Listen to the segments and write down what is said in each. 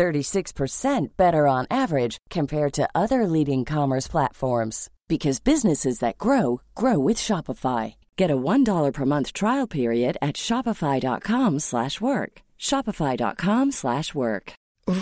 36% better on average compared to other leading commerce platforms because businesses that grow grow with Shopify. Get a $1 per month trial period at shopify.com/work. shopify.com/work.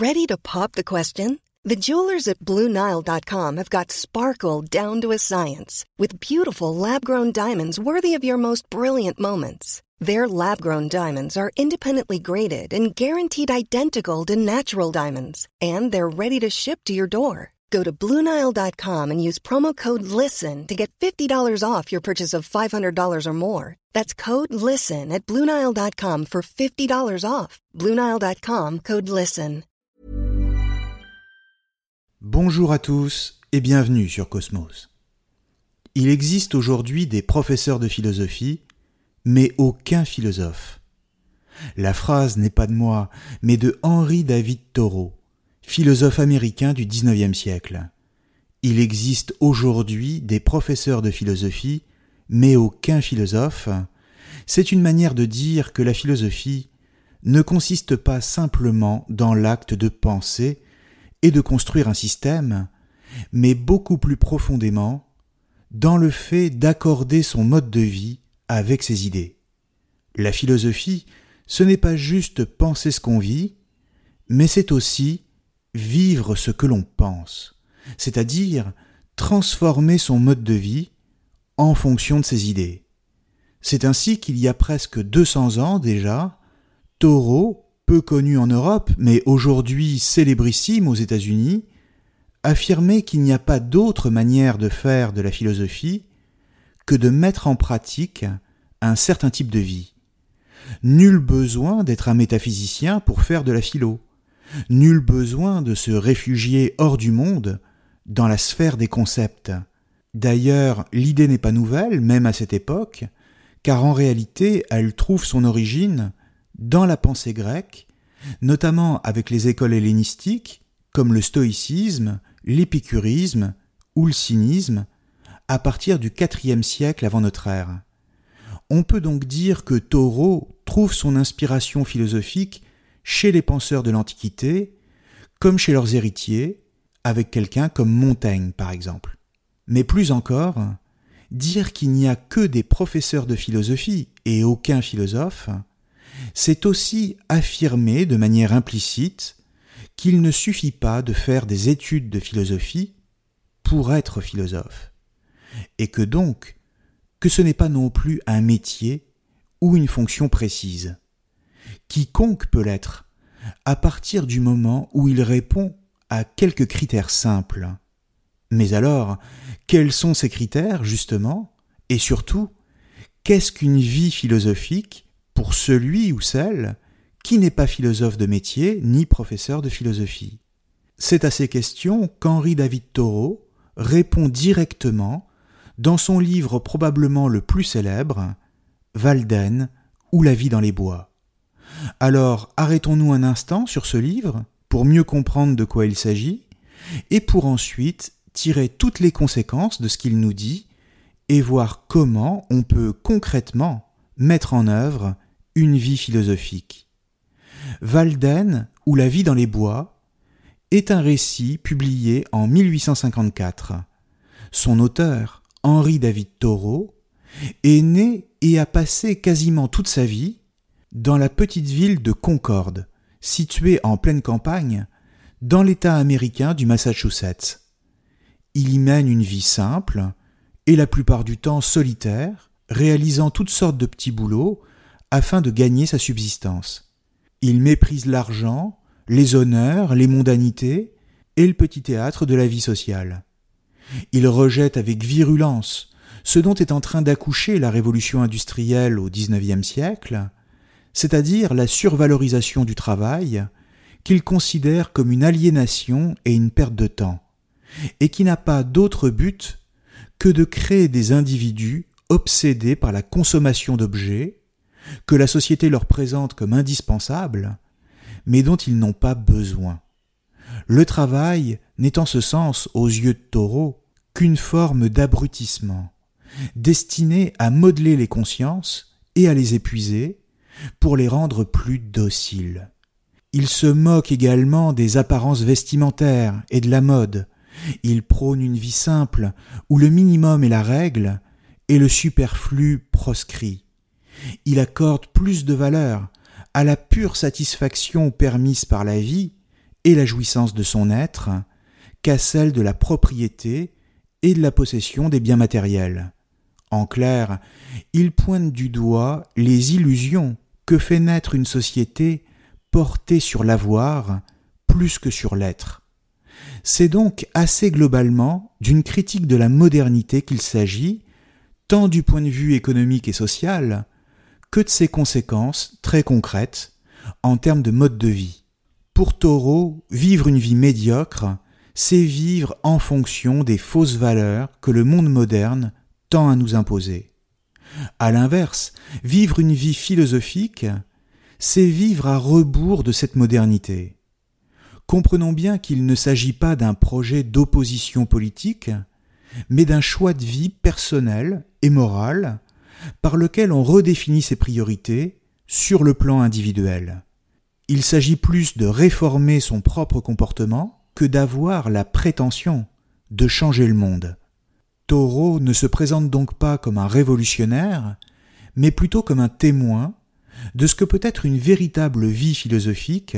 Ready to pop the question? The jewelers at BlueNile.com have got sparkle down to a science with beautiful lab-grown diamonds worthy of your most brilliant moments. Their lab-grown diamonds are independently graded and guaranteed identical to natural diamonds, and they're ready to ship to your door. Go to Bluenile.com and use promo code LISTEN to get $50 off your purchase of $500 or more. That's code LISTEN at Bluenile.com for $50 off. Bluenile.com code LISTEN. Bonjour à tous et bienvenue sur Cosmos. Il existe aujourd'hui des professeurs de philosophie, mais aucun philosophe. La phrase n'est pas de moi, mais de Henri David Thoreau philosophe américain du XIXe siècle. Il existe aujourd'hui des professeurs de philosophie, mais aucun philosophe. C'est une manière de dire que la philosophie ne consiste pas simplement dans l'acte de penser et de construire un système, mais beaucoup plus profondément dans le fait d'accorder son mode de vie avec ses idées. La philosophie, ce n'est pas juste penser ce qu'on vit, mais c'est aussi vivre ce que l'on pense, c'est-à-dire transformer son mode de vie en fonction de ses idées. C'est ainsi qu'il y a presque 200 ans déjà, Thoreau, peu connu en Europe, mais aujourd'hui célébrissime aux États-Unis, affirmait qu'il n'y a pas d'autre manière de faire de la philosophie de mettre en pratique un certain type de vie. Nul besoin d'être un métaphysicien pour faire de la philo. Nul besoin de se réfugier hors du monde, dans la sphère des concepts. D'ailleurs, l'idée n'est pas nouvelle, même à cette époque, car en réalité elle trouve son origine dans la pensée grecque, notamment avec les écoles hellénistiques, comme le stoïcisme, l'épicurisme ou le cynisme, à partir du IVe siècle avant notre ère. On peut donc dire que Thoreau trouve son inspiration philosophique chez les penseurs de l'Antiquité, comme chez leurs héritiers, avec quelqu'un comme Montaigne par exemple. Mais plus encore, dire qu'il n'y a que des professeurs de philosophie et aucun philosophe, c'est aussi affirmer de manière implicite qu'il ne suffit pas de faire des études de philosophie pour être philosophe, et que donc que ce n'est pas non plus un métier ou une fonction précise. Quiconque peut l'être, à partir du moment où il répond à quelques critères simples. Mais alors, quels sont ces critères, justement? Et surtout, qu'est-ce qu'une vie philosophique pour celui ou celle qui n'est pas philosophe de métier ni professeur de philosophie? C'est à ces questions qu'Henri David Thoreau répond directement dans son livre probablement le plus célèbre, Valden ou La vie dans les bois. Alors arrêtons-nous un instant sur ce livre pour mieux comprendre de quoi il s'agit, et pour ensuite tirer toutes les conséquences de ce qu'il nous dit, et voir comment on peut concrètement mettre en œuvre une vie philosophique. Valden, ou La vie dans les bois, est un récit publié en 1854. Son auteur, Henri David Thoreau, est né et a passé quasiment toute sa vie dans la petite ville de Concorde, située en pleine campagne, dans l'État américain du Massachusetts. Il y mène une vie simple, et la plupart du temps solitaire, réalisant toutes sortes de petits boulots afin de gagner sa subsistance. Il méprise l'argent, les honneurs, les mondanités et le petit théâtre de la vie sociale. Il rejette avec virulence ce dont est en train d'accoucher la révolution industrielle au XIXe siècle, c'est-à-dire la survalorisation du travail, qu'il considère comme une aliénation et une perte de temps, et qui n'a pas d'autre but que de créer des individus obsédés par la consommation d'objets que la société leur présente comme indispensables, mais dont ils n'ont pas besoin. Le travail n'est en ce sens, aux yeux de Taureau, qu'une forme d'abrutissement, destinée à modeler les consciences et à les épuiser pour les rendre plus dociles. Il se moque également des apparences vestimentaires et de la mode. Il prône une vie simple, où le minimum est la règle et le superflu proscrit. Il accorde plus de valeur à la pure satisfaction permise par la vie et la jouissance de son être qu'à celle de la propriété et de la possession des biens matériels. En clair, il pointe du doigt les illusions que fait naître une société porté sur l'avoir plus que sur l'être. C'est donc assez globalement d'une critique de la modernité qu'il s'agit, tant du point de vue économique et social, que de ses conséquences très concrètes en termes de mode de vie. Pour Taureau, vivre une vie médiocre, c'est vivre en fonction des fausses valeurs que le monde moderne tend à nous imposer. À l'inverse, vivre une vie philosophique, c'est vivre à rebours de cette modernité. Comprenons bien qu'il ne s'agit pas d'un projet d'opposition politique, mais d'un choix de vie personnel et moral par lequel on redéfinit ses priorités sur le plan individuel. Il s'agit plus de réformer son propre comportement d'avoir la prétention de changer le monde. Taureau ne se présente donc pas comme un révolutionnaire, mais plutôt comme un témoin de ce que peut être une véritable vie philosophique,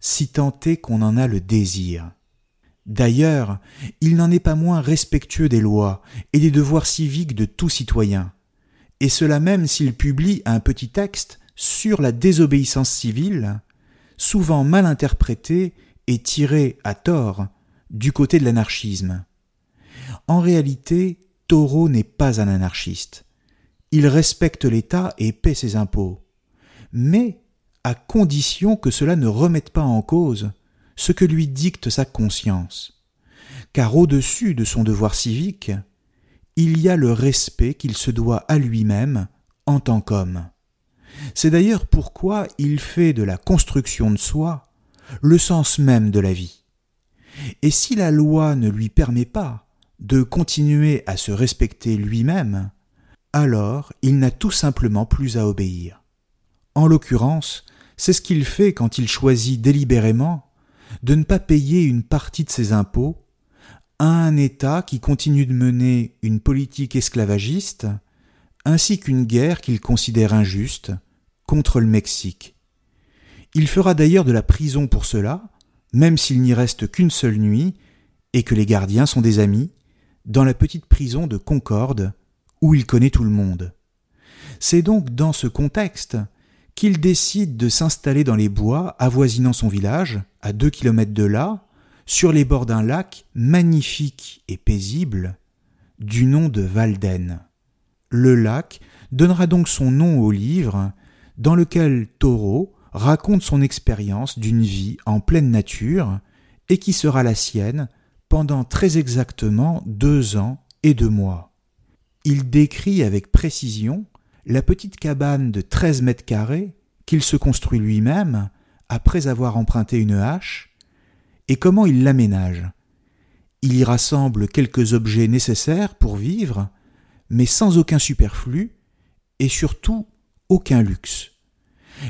si tant est qu'on en a le désir. D'ailleurs, il n'en est pas moins respectueux des lois et des devoirs civiques de tout citoyen, et cela même s'il publie un petit texte sur la désobéissance civile, souvent mal interprété et tiré à tort du côté de l'anarchisme. En réalité, Taureau n'est pas un anarchiste. Il respecte l'État et paie ses impôts mais à condition que cela ne remette pas en cause ce que lui dicte sa conscience. Car au-dessus de son devoir civique, il y a le respect qu'il se doit à lui-même en tant qu'homme. C'est d'ailleurs pourquoi il fait de la construction de soi le sens même de la vie. Et si la loi ne lui permet pas de continuer à se respecter lui-même, alors il n'a tout simplement plus à obéir. En l'occurrence, c'est ce qu'il fait quand il choisit délibérément de ne pas payer une partie de ses impôts à un État qui continue de mener une politique esclavagiste, ainsi qu'une guerre qu'il considère injuste contre le Mexique. Il fera d'ailleurs de la prison pour cela, même s'il n'y reste qu'une seule nuit, et que les gardiens sont des amis, dans la petite prison de Concorde, où il connaît tout le monde. C'est donc dans ce contexte qu'il décide de s'installer dans les bois avoisinant son village, à deux kilomètres de là, sur les bords d'un lac magnifique et paisible, du nom de Valden. Le lac donnera donc son nom au livre, dans lequel Taureau raconte son expérience d'une vie en pleine nature, et qui sera la sienne pendant très exactement deux ans et deux mois. Il décrit avec précision la petite cabane de treize mètres carrés qu'il se construit lui-même après avoir emprunté une hache, et comment il l'aménage. Il y rassemble quelques objets nécessaires pour vivre, mais sans aucun superflu, et surtout aucun luxe.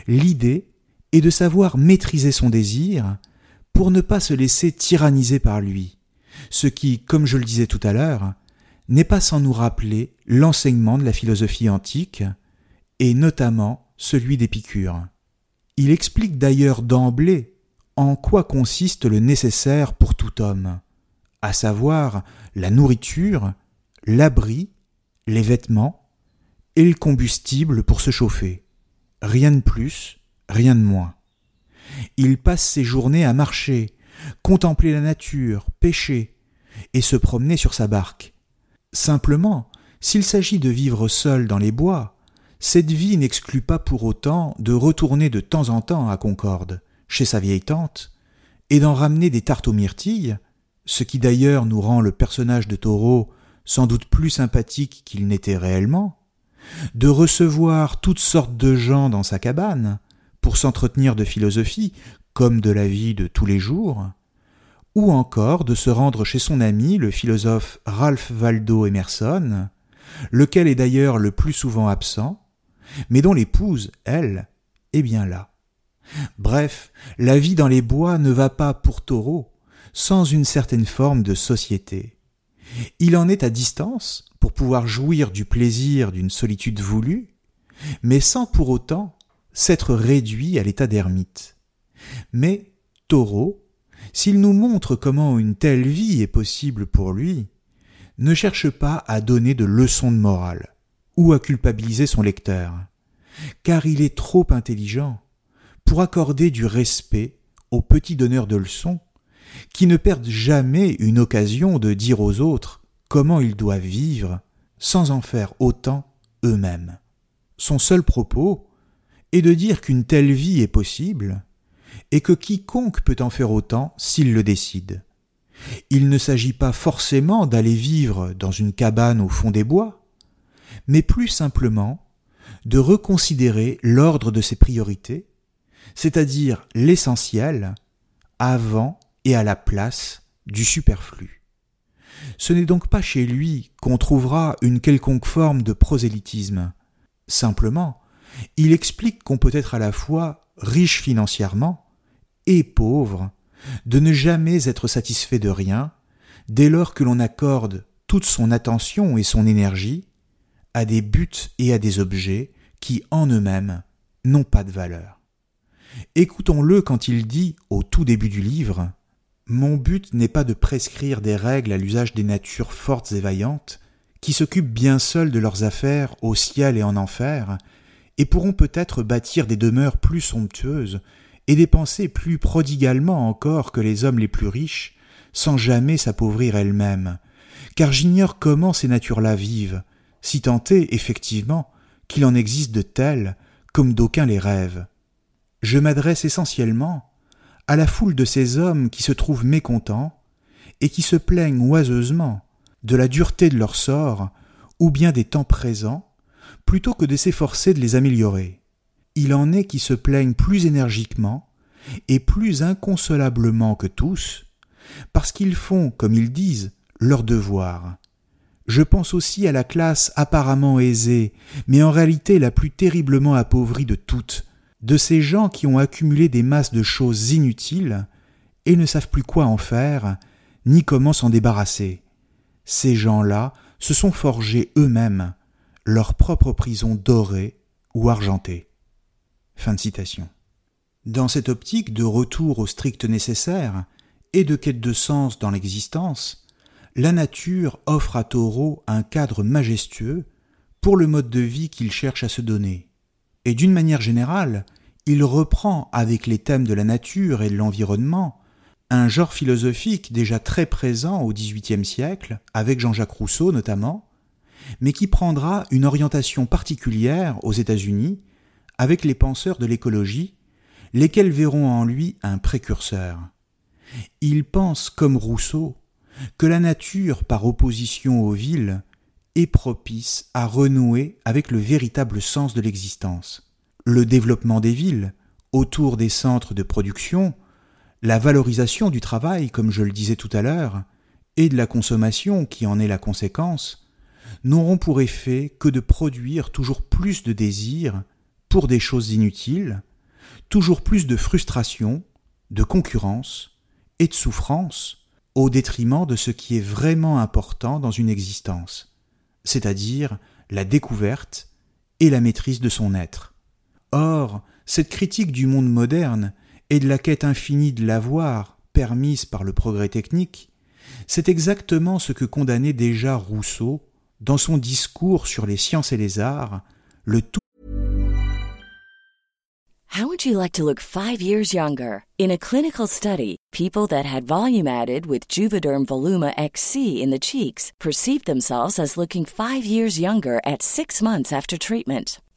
L'idée est de savoir maîtriser son désir pour ne pas se laisser tyranniser par lui, ce qui, comme je le disais tout à l'heure, n'est pas sans nous rappeler l'enseignement de la philosophie antique, et notamment celui d'Épicure. Il explique d'ailleurs d'emblée en quoi consiste le nécessaire pour tout homme, à savoir la nourriture, l'abri, les vêtements et le combustible pour se chauffer. Rien de plus, rien de moins. Il passe ses journées à marcher, contempler la nature, pêcher et se promener sur sa barque. Simplement, s'il s'agit de vivre seul dans les bois, cette vie n'exclut pas pour autant de retourner de temps en temps à Concorde, chez sa vieille tante, et d'en ramener des tartes aux myrtilles, ce qui d'ailleurs nous rend le personnage de Taureau sans doute plus sympathique qu'il n'était réellement, de recevoir toutes sortes de gens dans sa cabane, s'entretenir de philosophie, comme de la vie de tous les jours, ou encore de se rendre chez son ami le philosophe Ralph Waldo Emerson, lequel est d'ailleurs le plus souvent absent, mais dont l'épouse, elle, est bien là. Bref, la vie dans les bois ne va pas pour taureau sans une certaine forme de société. Il en est à distance pour pouvoir jouir du plaisir d'une solitude voulue, mais sans pour autant s'être réduit à l'état d'ermite. Mais Taureau, s'il nous montre comment une telle vie est possible pour lui, ne cherche pas à donner de leçons de morale ou à culpabiliser son lecteur, car il est trop intelligent pour accorder du respect aux petits donneurs de leçons qui ne perdent jamais une occasion de dire aux autres comment ils doivent vivre sans en faire autant eux-mêmes. Son seul propos est de dire qu'une telle vie est possible et que quiconque peut en faire autant s'il le décide. Il ne s'agit pas forcément d'aller vivre dans une cabane au fond des bois, mais plus simplement de reconsidérer l'ordre de ses priorités, c'est-à-dire l'essentiel, avant et à la place du superflu. Ce n'est donc pas chez lui qu'on trouvera une quelconque forme de prosélytisme. Simplement, il explique qu'on peut être à la fois riche financièrement et pauvre, de ne jamais être satisfait de rien, dès lors que l'on accorde toute son attention et son énergie à des buts et à des objets qui en eux-mêmes n'ont pas de valeur. Écoutons-le quand il dit, au tout début du livre, mon but n'est pas de prescrire des règles à l'usage des natures fortes et vaillantes, qui s'occupent bien seules de leurs affaires au ciel et en enfer, et pourront peut-être bâtir des demeures plus somptueuses, et dépenser plus prodigalement encore que les hommes les plus riches, sans jamais s'appauvrir elles-mêmes, car j'ignore comment ces natures-là vivent, si tant est, effectivement, qu'il en existe de telles, comme d'aucuns les rêvent. Je m'adresse essentiellement à la foule de ces hommes qui se trouvent mécontents et qui se plaignent oiseusement de la dureté de leur sort ou bien des temps présents, plutôt que de s'efforcer de les améliorer. Il en est qui se plaignent plus énergiquement et plus inconsolablement que tous, parce qu'ils font, comme ils disent, leur devoir. Je pense aussi à la classe apparemment aisée, mais en réalité la plus terriblement appauvrie de toutes, de ces gens qui ont accumulé des masses de choses inutiles et ne savent plus quoi en faire, ni comment s'en débarrasser. Ces gens-là se sont forgés eux-mêmes leur propre prison dorée ou argentée. Fin de citation. Dans cette optique de retour au strict nécessaire et de quête de sens dans l'existence, la nature offre à Taureau un cadre majestueux pour le mode de vie qu'il cherche à se donner. Et d'une manière générale, il reprend avec les thèmes de la nature et de l'environnement un genre philosophique déjà très présent au XVIIIe siècle, avec Jean-Jacques Rousseau notamment, mais qui prendra une orientation particulière aux États-Unis avec les penseurs de l'écologie, lesquels verront en lui un précurseur. Il pense, comme Rousseau, que la nature, par opposition aux villes, est propice à renouer avec le véritable sens de l'existence. Le développement des villes, autour des centres de production, la valorisation du travail, comme je le disais tout à l'heure, et de la consommation qui en est la conséquence, n'auront pour effet que de produire toujours plus de désirs pour des choses inutiles, toujours plus de frustration, de concurrence et de souffrance au détriment de ce qui est vraiment important dans une existence c'est-à-dire la découverte et la maîtrise de son être. Or, cette critique du monde moderne et de la quête infinie de l'avoir permise par le progrès technique, c'est exactement ce que condamnait déjà Rousseau dans son discours sur les sciences et les arts, le tout How would you like to look 5 years younger? In a clinical study, people that had volume added with Juvederm Voluma XC in the cheeks perceived themselves as looking 5 years younger at 6 months after treatment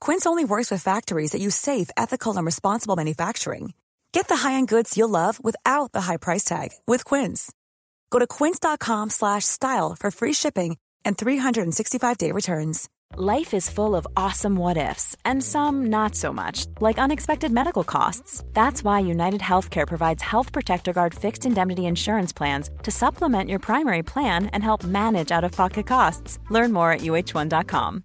Quince only works with factories that use safe, ethical, and responsible manufacturing. Get the high-end goods you'll love without the high price tag with Quince. Go to quince.com/style for free shipping and 365-day returns. Life is full of awesome what ifs and some not so much, like unexpected medical costs. That's why United Healthcare provides Health Protector Guard fixed indemnity insurance plans to supplement your primary plan and help manage out-of-pocket costs. Learn more at uh1.com.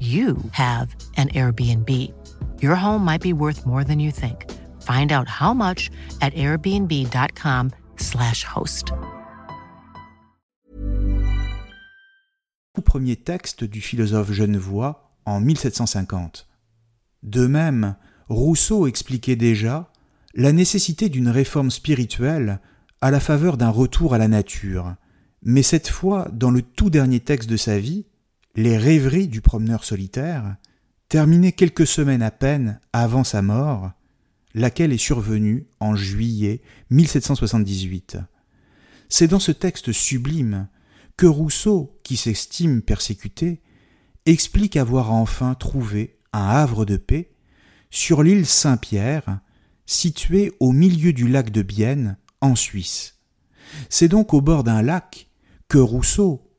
you have an Airbnb. Your home might be worth more than you think. Find out how much at airbnb.com/slash host. Premier texte du philosophe genevois en 1750. De même, Rousseau expliquait déjà la nécessité d'une réforme spirituelle à la faveur d'un retour à la nature, mais cette fois dans le tout dernier texte de sa vie, les rêveries du promeneur solitaire, terminées quelques semaines à peine avant sa mort, laquelle est survenue en juillet 1778. C'est dans ce texte sublime que Rousseau, qui s'estime persécuté, explique avoir enfin trouvé un havre de paix sur l'île Saint-Pierre, située au milieu du lac de Bienne, en Suisse. C'est donc au bord d'un lac que Rousseau,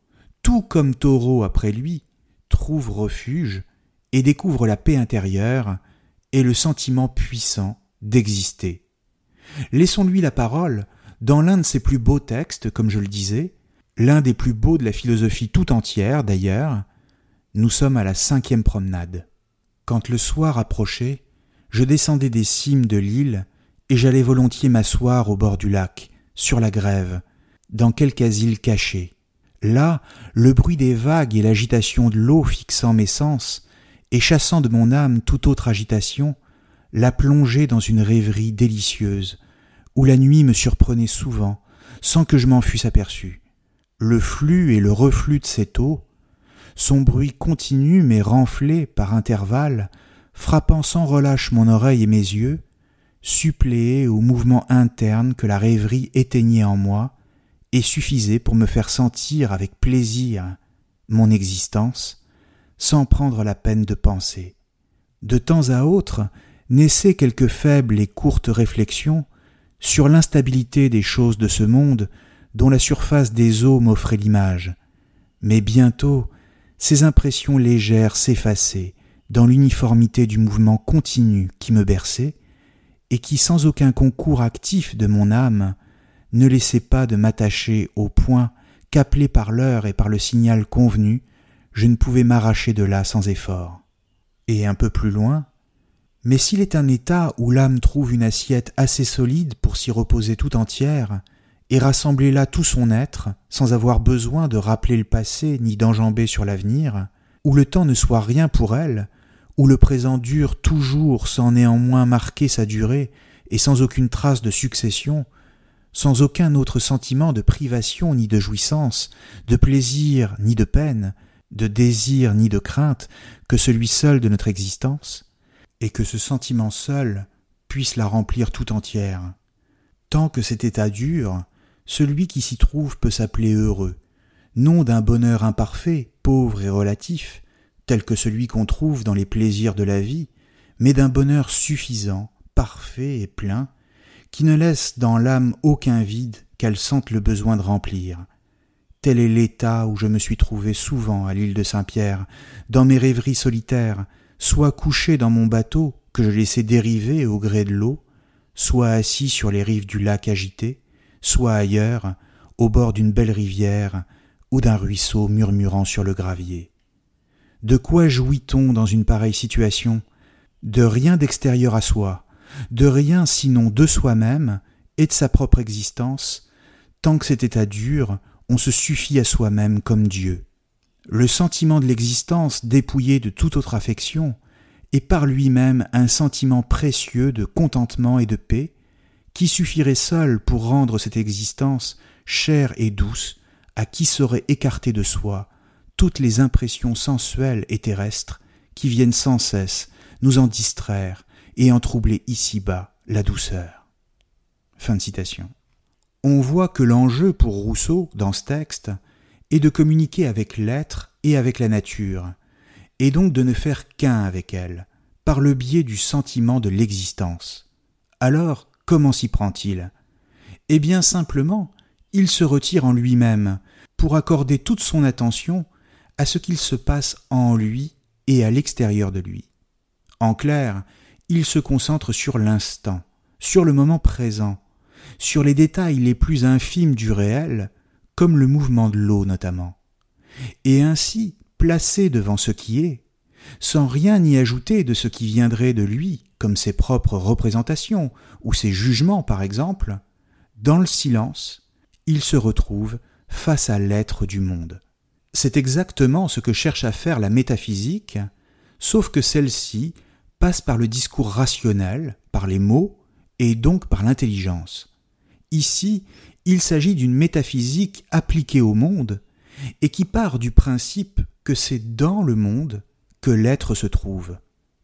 tout comme Taureau après lui, trouve refuge et découvre la paix intérieure et le sentiment puissant d'exister. Laissons-lui la parole dans l'un de ses plus beaux textes, comme je le disais, l'un des plus beaux de la philosophie tout entière d'ailleurs. Nous sommes à la cinquième promenade. Quand le soir approchait, je descendais des cimes de l'île et j'allais volontiers m'asseoir au bord du lac, sur la grève, dans quelque asile caché. Là, le bruit des vagues et l'agitation de l'eau fixant mes sens, et chassant de mon âme toute autre agitation, la plongeait dans une rêverie délicieuse, où la nuit me surprenait souvent, sans que je m'en fusse aperçu. Le flux et le reflux de cette eau, son bruit continu mais renflé par intervalles, frappant sans relâche mon oreille et mes yeux, suppléait au mouvement interne que la rêverie éteignait en moi, et suffisait pour me faire sentir avec plaisir mon existence, sans prendre la peine de penser. De temps à autre naissaient quelques faibles et courtes réflexions sur l'instabilité des choses de ce monde dont la surface des eaux m'offrait l'image. Mais bientôt ces impressions légères s'effaçaient dans l'uniformité du mouvement continu qui me berçait, et qui, sans aucun concours actif de mon âme, ne laissez pas de m'attacher au point qu'appelé par l'heure et par le signal convenu, je ne pouvais m'arracher de là sans effort. Et un peu plus loin, mais s'il est un état où l'âme trouve une assiette assez solide pour s'y reposer tout entière, et rassembler là tout son être, sans avoir besoin de rappeler le passé ni d'enjamber sur l'avenir, où le temps ne soit rien pour elle, où le présent dure toujours sans néanmoins marquer sa durée et sans aucune trace de succession, sans aucun autre sentiment de privation ni de jouissance, de plaisir ni de peine, de désir ni de crainte que celui seul de notre existence, et que ce sentiment seul puisse la remplir tout entière. Tant que cet état dure, celui qui s'y trouve peut s'appeler heureux, non d'un bonheur imparfait, pauvre et relatif, tel que celui qu'on trouve dans les plaisirs de la vie, mais d'un bonheur suffisant, parfait et plein, qui ne laisse dans l'âme aucun vide qu'elle sente le besoin de remplir. Tel est l'état où je me suis trouvé souvent à l'île de Saint-Pierre, dans mes rêveries solitaires, soit couché dans mon bateau que je laissais dériver au gré de l'eau, soit assis sur les rives du lac agité, soit ailleurs, au bord d'une belle rivière ou d'un ruisseau murmurant sur le gravier. De quoi jouit-on dans une pareille situation? De rien d'extérieur à soi, de rien sinon de soi-même et de sa propre existence, tant que cet état dure, on se suffit à soi-même comme Dieu. Le sentiment de l'existence dépouillé de toute autre affection est par lui-même un sentiment précieux de contentement et de paix, qui suffirait seul pour rendre cette existence chère et douce à qui saurait écarter de soi toutes les impressions sensuelles et terrestres qui viennent sans cesse nous en distraire et en troubler ici-bas la douceur. Fin de citation. On voit que l'enjeu pour Rousseau, dans ce texte, est de communiquer avec l'être et avec la nature, et donc de ne faire qu'un avec elle, par le biais du sentiment de l'existence. Alors, comment s'y prend-il? Eh bien simplement, il se retire en lui-même, pour accorder toute son attention à ce qu'il se passe en lui et à l'extérieur de lui. En clair, il se concentre sur l'instant, sur le moment présent, sur les détails les plus infimes du réel, comme le mouvement de l'eau notamment. Et ainsi, placé devant ce qui est, sans rien y ajouter de ce qui viendrait de lui, comme ses propres représentations ou ses jugements par exemple, dans le silence, il se retrouve face à l'être du monde. C'est exactement ce que cherche à faire la métaphysique, sauf que celle-ci passe par le discours rationnel, par les mots, et donc par l'intelligence. Ici, il s'agit d'une métaphysique appliquée au monde, et qui part du principe que c'est dans le monde que l'être se trouve,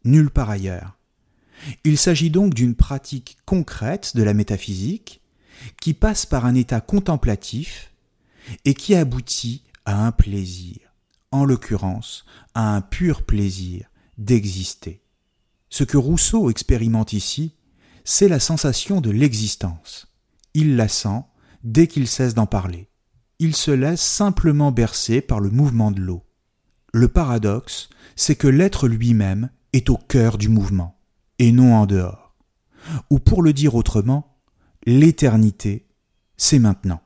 nulle part ailleurs. Il s'agit donc d'une pratique concrète de la métaphysique, qui passe par un état contemplatif, et qui aboutit à un plaisir, en l'occurrence à un pur plaisir d'exister. Ce que Rousseau expérimente ici, c'est la sensation de l'existence. Il la sent dès qu'il cesse d'en parler. Il se laisse simplement bercer par le mouvement de l'eau. Le paradoxe, c'est que l'être lui-même est au cœur du mouvement, et non en dehors. Ou pour le dire autrement, l'éternité, c'est maintenant.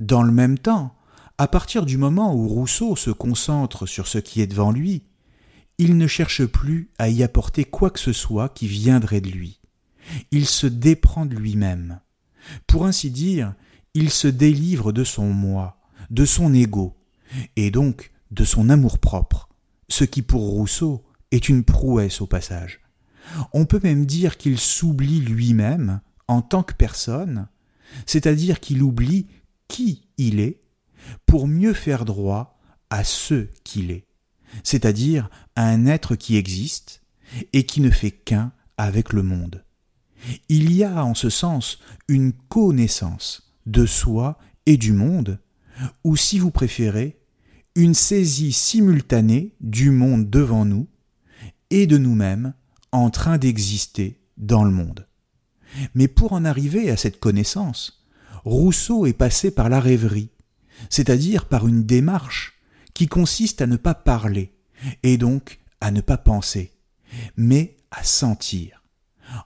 Dans le même temps, à partir du moment où Rousseau se concentre sur ce qui est devant lui, il ne cherche plus à y apporter quoi que ce soit qui viendrait de lui. Il se déprend de lui-même. Pour ainsi dire, il se délivre de son moi, de son ego, et donc de son amour-propre, ce qui pour Rousseau est une prouesse au passage. On peut même dire qu'il s'oublie lui-même en tant que personne, c'est-à-dire qu'il oublie qui il est pour mieux faire droit à ce qu'il est, c'est-à-dire un être qui existe et qui ne fait qu'un avec le monde. Il y a en ce sens une connaissance de soi et du monde, ou si vous préférez, une saisie simultanée du monde devant nous et de nous-mêmes en train d'exister dans le monde. Mais pour en arriver à cette connaissance, Rousseau est passé par la rêverie, c'est-à-dire par une démarche qui consiste à ne pas parler, et donc à ne pas penser, mais à sentir.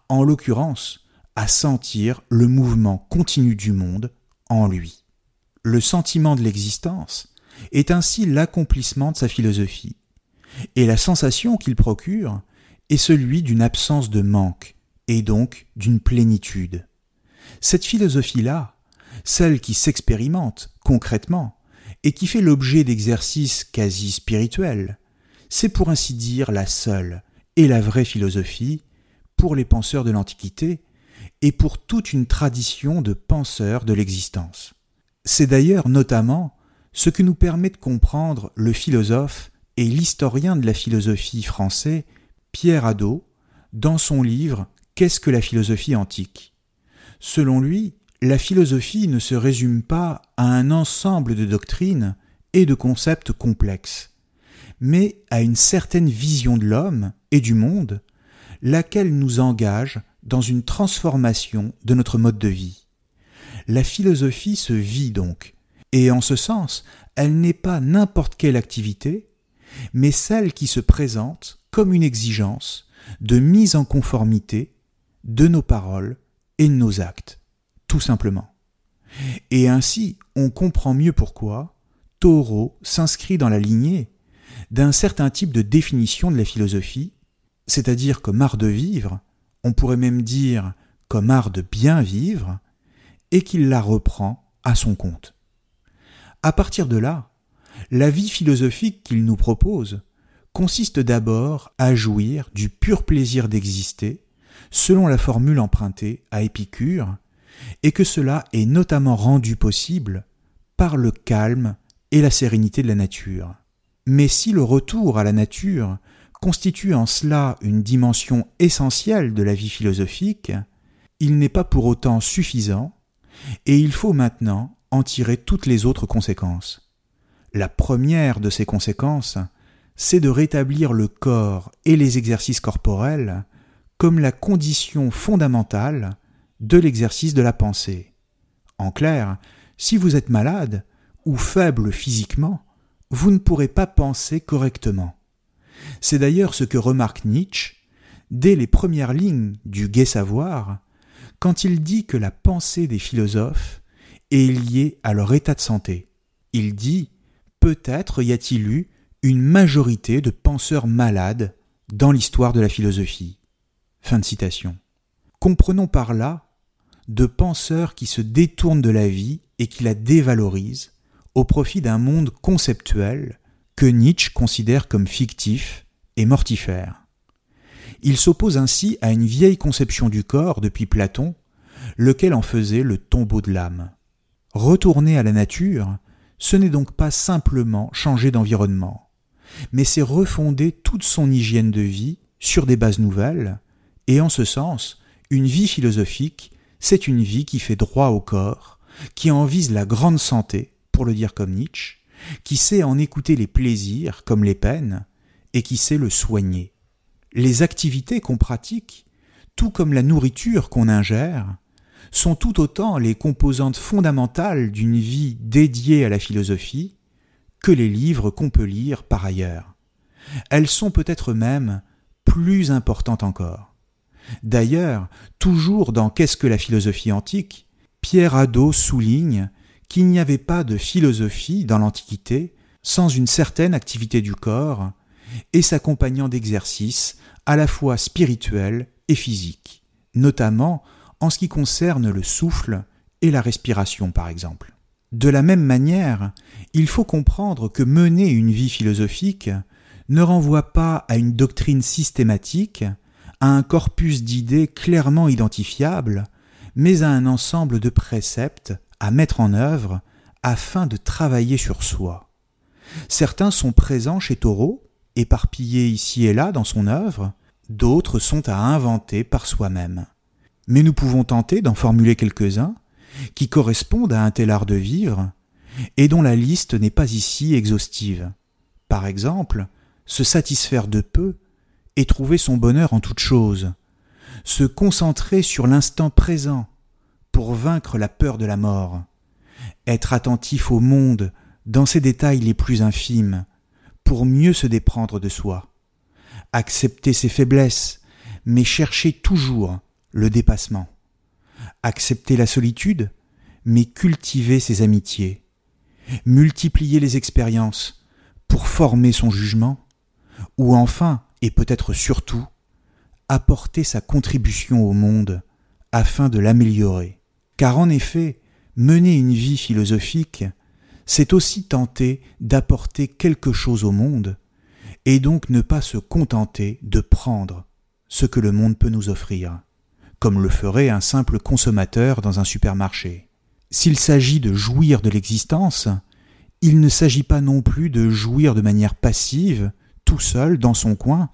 En l'occurrence, à sentir le mouvement continu du monde en lui. Le sentiment de l'existence est ainsi l'accomplissement de sa philosophie, et la sensation qu'il procure est celui d'une absence de manque, et donc d'une plénitude. Cette philosophie-là, celle qui s'expérimente concrètement, et qui fait l'objet d'exercices quasi spirituels, c'est pour ainsi dire la seule et la vraie philosophie, pour les penseurs de l'Antiquité, et pour toute une tradition de penseurs de l'existence. C'est d'ailleurs notamment ce que nous permet de comprendre le philosophe et l'historien de la philosophie français Pierre Hadot dans son livre Qu'est-ce que la philosophie antique? Selon lui, la philosophie ne se résume pas à un ensemble de doctrines et de concepts complexes, mais à une certaine vision de l'homme et du monde, laquelle nous engage dans une transformation de notre mode de vie. La philosophie se vit donc, et en ce sens, elle n'est pas n'importe quelle activité, mais celle qui se présente comme une exigence de mise en conformité de nos paroles et de nos actes, simplement. Et ainsi, on comprend mieux pourquoi Taureau s'inscrit dans la lignée d'un certain type de définition de la philosophie, c'est-à-dire comme art de vivre, on pourrait même dire comme art de bien vivre, et qu'il la reprend à son compte. À partir de là, la vie philosophique qu'il nous propose consiste d'abord à jouir du pur plaisir d'exister, selon la formule empruntée à Épicure, et que cela est notamment rendu possible par le calme et la sérénité de la nature. Mais si le retour à la nature constitue en cela une dimension essentielle de la vie philosophique, il n'est pas pour autant suffisant, et il faut maintenant en tirer toutes les autres conséquences. La première de ces conséquences, c'est de rétablir le corps et les exercices corporels comme la condition fondamentale de l'exercice de la pensée. En clair, si vous êtes malade ou faible physiquement, vous ne pourrez pas penser correctement. C'est d'ailleurs ce que remarque Nietzsche dès les premières lignes du Gai Savoir, quand il dit que la pensée des philosophes est liée à leur état de santé. Il dit Peut-être y a-t-il eu une majorité de penseurs malades dans l'histoire de la philosophie. Fin. Comprenons par là de penseurs qui se détournent de la vie et qui la dévalorisent au profit d'un monde conceptuel que Nietzsche considère comme fictif et mortifère. Il s'oppose ainsi à une vieille conception du corps depuis Platon, lequel en faisait le tombeau de l'âme. Retourner à la nature, ce n'est donc pas simplement changer d'environnement, mais c'est refonder toute son hygiène de vie sur des bases nouvelles, et en ce sens, une vie philosophique, c'est une vie qui fait droit au corps, qui en vise la grande santé, pour le dire comme Nietzsche, qui sait en écouter les plaisirs comme les peines, et qui sait le soigner. Les activités qu'on pratique, tout comme la nourriture qu'on ingère, sont tout autant les composantes fondamentales d'une vie dédiée à la philosophie que les livres qu'on peut lire par ailleurs. Elles sont peut-être même plus importantes encore. D'ailleurs, toujours dans Qu'est-ce que la philosophie antique, Pierre Hadot souligne qu'il n'y avait pas de philosophie dans l'Antiquité sans une certaine activité du corps et s'accompagnant d'exercices à la fois spirituels et physiques, notamment en ce qui concerne le souffle et la respiration par exemple. De la même manière, il faut comprendre que mener une vie philosophique ne renvoie pas à une doctrine systématique, à un corpus d'idées clairement identifiables, mais à un ensemble de préceptes à mettre en œuvre afin de travailler sur soi. Certains sont présents chez Taureau, éparpillés ici et là dans son œuvre, d'autres sont à inventer par soi-même mais nous pouvons tenter d'en formuler quelques-uns qui correspondent à un tel art de vivre et dont la liste n'est pas ici exhaustive. Par exemple, se satisfaire de peu et trouver son bonheur en toute chose, se concentrer sur l'instant présent pour vaincre la peur de la mort, être attentif au monde dans ses détails les plus infimes pour mieux se déprendre de soi, accepter ses faiblesses, mais chercher toujours le dépassement. Accepter la solitude, mais cultiver ses amitiés. Multiplier les expériences pour former son jugement. Ou enfin, et peut-être surtout, apporter sa contribution au monde afin de l'améliorer. Car en effet, mener une vie philosophique, c'est aussi tenter d'apporter quelque chose au monde, et donc ne pas se contenter de prendre ce que le monde peut nous offrir comme le ferait un simple consommateur dans un supermarché. S'il s'agit de jouir de l'existence, il ne s'agit pas non plus de jouir de manière passive, tout seul, dans son coin,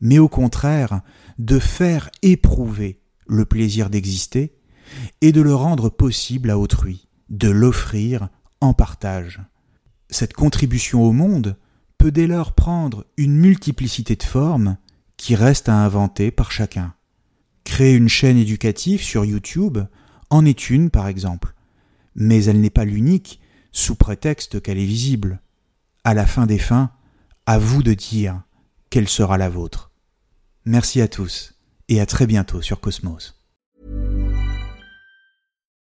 mais au contraire de faire éprouver le plaisir d'exister et de le rendre possible à autrui, de l'offrir en partage. Cette contribution au monde peut dès lors prendre une multiplicité de formes qui restent à inventer par chacun. Créer une chaîne éducative sur YouTube en est une, par exemple, mais elle n'est pas l'unique, sous prétexte qu'elle est visible. À la fin des fins, à vous de dire quelle sera la vôtre. Merci à tous et à très bientôt sur Cosmos.